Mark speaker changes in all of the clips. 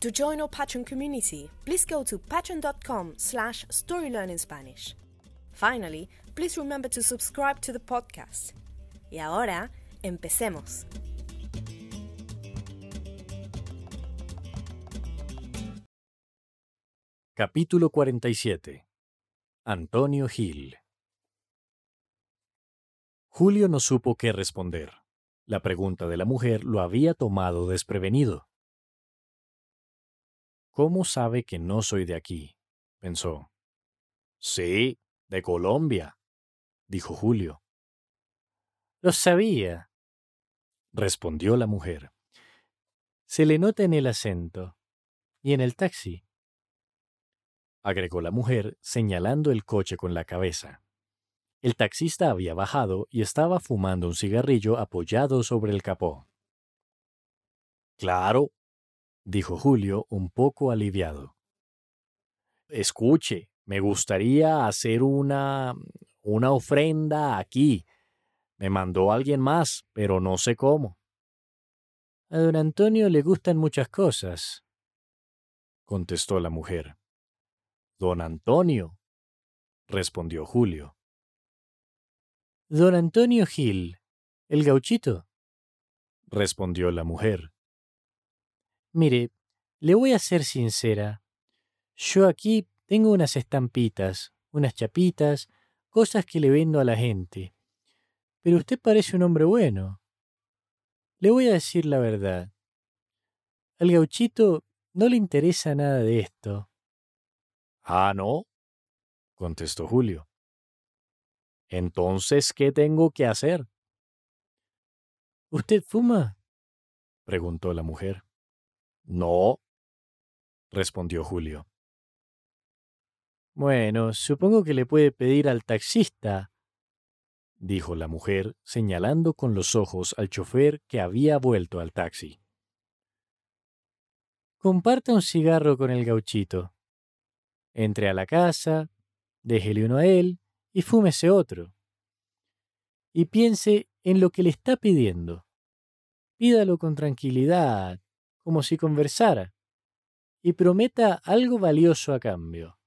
Speaker 1: To join our Patreon community, please go to patreon.com slash storylearningspanish. Finally, please remember to subscribe to the podcast. Y ahora, empecemos.
Speaker 2: Capítulo 47 Antonio Gil Julio no supo qué responder. La pregunta de la mujer lo había tomado desprevenido. ¿Cómo sabe que no soy de aquí? pensó. Sí, de Colombia, dijo Julio. Lo sabía, respondió la mujer. Se le nota en el acento y en el taxi, agregó la mujer, señalando el coche con la cabeza. El taxista había bajado y estaba fumando un cigarrillo apoyado sobre el capó. Claro, dijo Julio un poco aliviado. Escuche, me gustaría hacer una una ofrenda aquí. Me mandó alguien más, pero no sé cómo. A don Antonio le gustan muchas cosas, contestó la mujer. Don Antonio, respondió Julio. Don Antonio Gil, el gauchito, respondió la mujer. Mire, le voy a ser sincera. Yo aquí tengo unas estampitas, unas chapitas, cosas que le vendo a la gente. Pero usted parece un hombre bueno. Le voy a decir la verdad. Al gauchito no le interesa nada de esto. Ah, ¿no? contestó Julio. Entonces, ¿qué tengo que hacer? ¿Usted fuma? preguntó la mujer. No, respondió Julio. Bueno, supongo que le puede pedir al taxista, dijo la mujer, señalando con los ojos al chofer que había vuelto al taxi. Comparta un cigarro con el gauchito. Entre a la casa, déjele uno a él y fúmese otro. Y piense en lo que le está pidiendo. Pídalo con tranquilidad, como si conversara, y prometa algo valioso a cambio.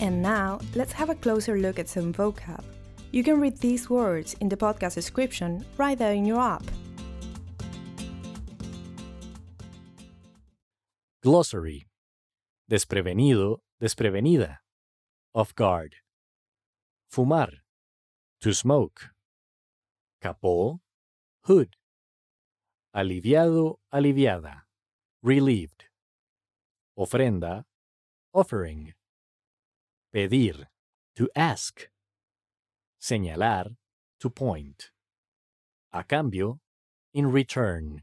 Speaker 1: And now, let's have a closer look at some vocab. You can read these words in the podcast description right there in your app.
Speaker 2: Glossary. Desprevenido, desprevenida. Off guard. Fumar. To smoke. Capó, hood. Aliviado, aliviada. Relieved. Ofrenda, offering. Pedir, to ask. Señalar, to point. A cambio, in return.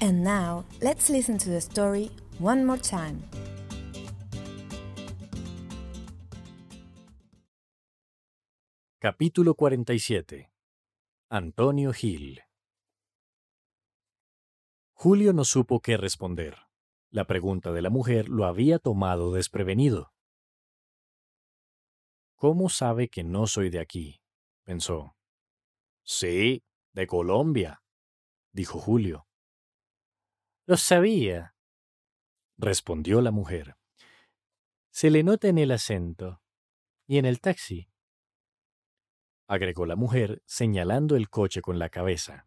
Speaker 1: And now, let's listen to the story one more time.
Speaker 2: Capítulo 47 Antonio Gil Julio no supo qué responder. La pregunta de la mujer lo había tomado desprevenido. ¿Cómo sabe que no soy de aquí? pensó. Sí, de Colombia, dijo Julio. Lo sabía, respondió la mujer. Se le nota en el acento y en el taxi agregó la mujer, señalando el coche con la cabeza.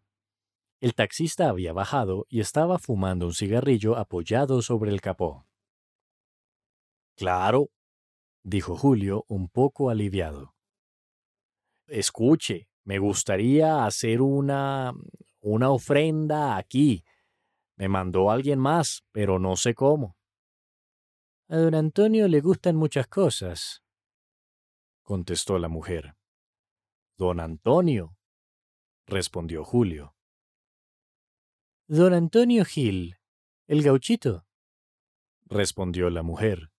Speaker 2: El taxista había bajado y estaba fumando un cigarrillo apoyado sobre el capó. Claro, dijo Julio un poco aliviado. Escuche, me gustaría hacer una una ofrenda aquí. Me mandó alguien más, pero no sé cómo. A don Antonio le gustan muchas cosas, contestó la mujer. Don Antonio, respondió Julio. Don Antonio Gil, el gauchito, respondió la mujer.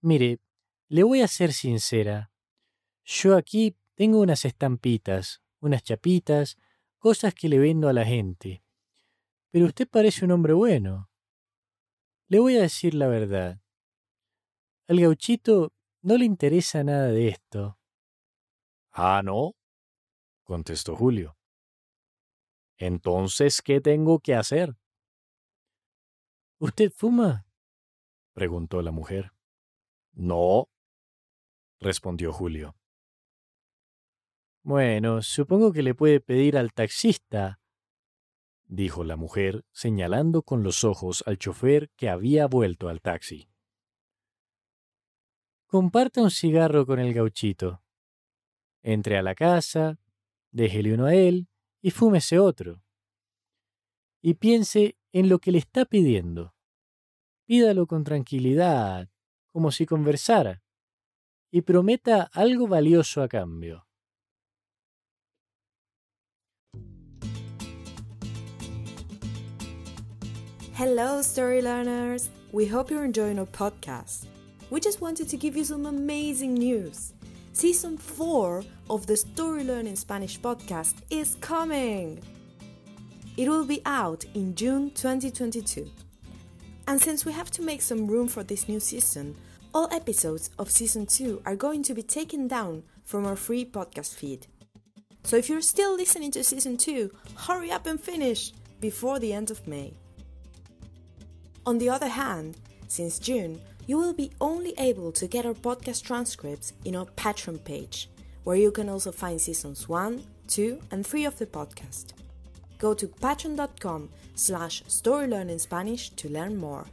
Speaker 2: Mire, le voy a ser sincera. Yo aquí tengo unas estampitas, unas chapitas, cosas que le vendo a la gente. Pero usted parece un hombre bueno. Le voy a decir la verdad. Al gauchito no le interesa nada de esto. Ah, ¿no? contestó Julio. Entonces, ¿qué tengo que hacer? ¿Usted fuma? preguntó la mujer. No, respondió Julio. Bueno, supongo que le puede pedir al taxista, dijo la mujer, señalando con los ojos al chofer que había vuelto al taxi. Comparta un cigarro con el gauchito. Entre a la casa, déjele uno a él y fúmese otro. Y piense en lo que le está pidiendo. Pídalo con tranquilidad, como si conversara, y prometa algo valioso a cambio.
Speaker 1: Hello, story learners! We hope you're enjoying our podcast. We just wanted to give you some amazing news. Season 4 of the Story Learning Spanish podcast is coming! It will be out in June 2022. And since we have to make some room for this new season, all episodes of Season 2 are going to be taken down from our free podcast feed. So if you're still listening to Season 2, hurry up and finish before the end of May. On the other hand, since June, you will be only able to get our podcast transcripts in our Patreon page, where you can also find seasons 1, 2, and 3 of the podcast. Go to patreon.com slash storylearningspanish to learn more.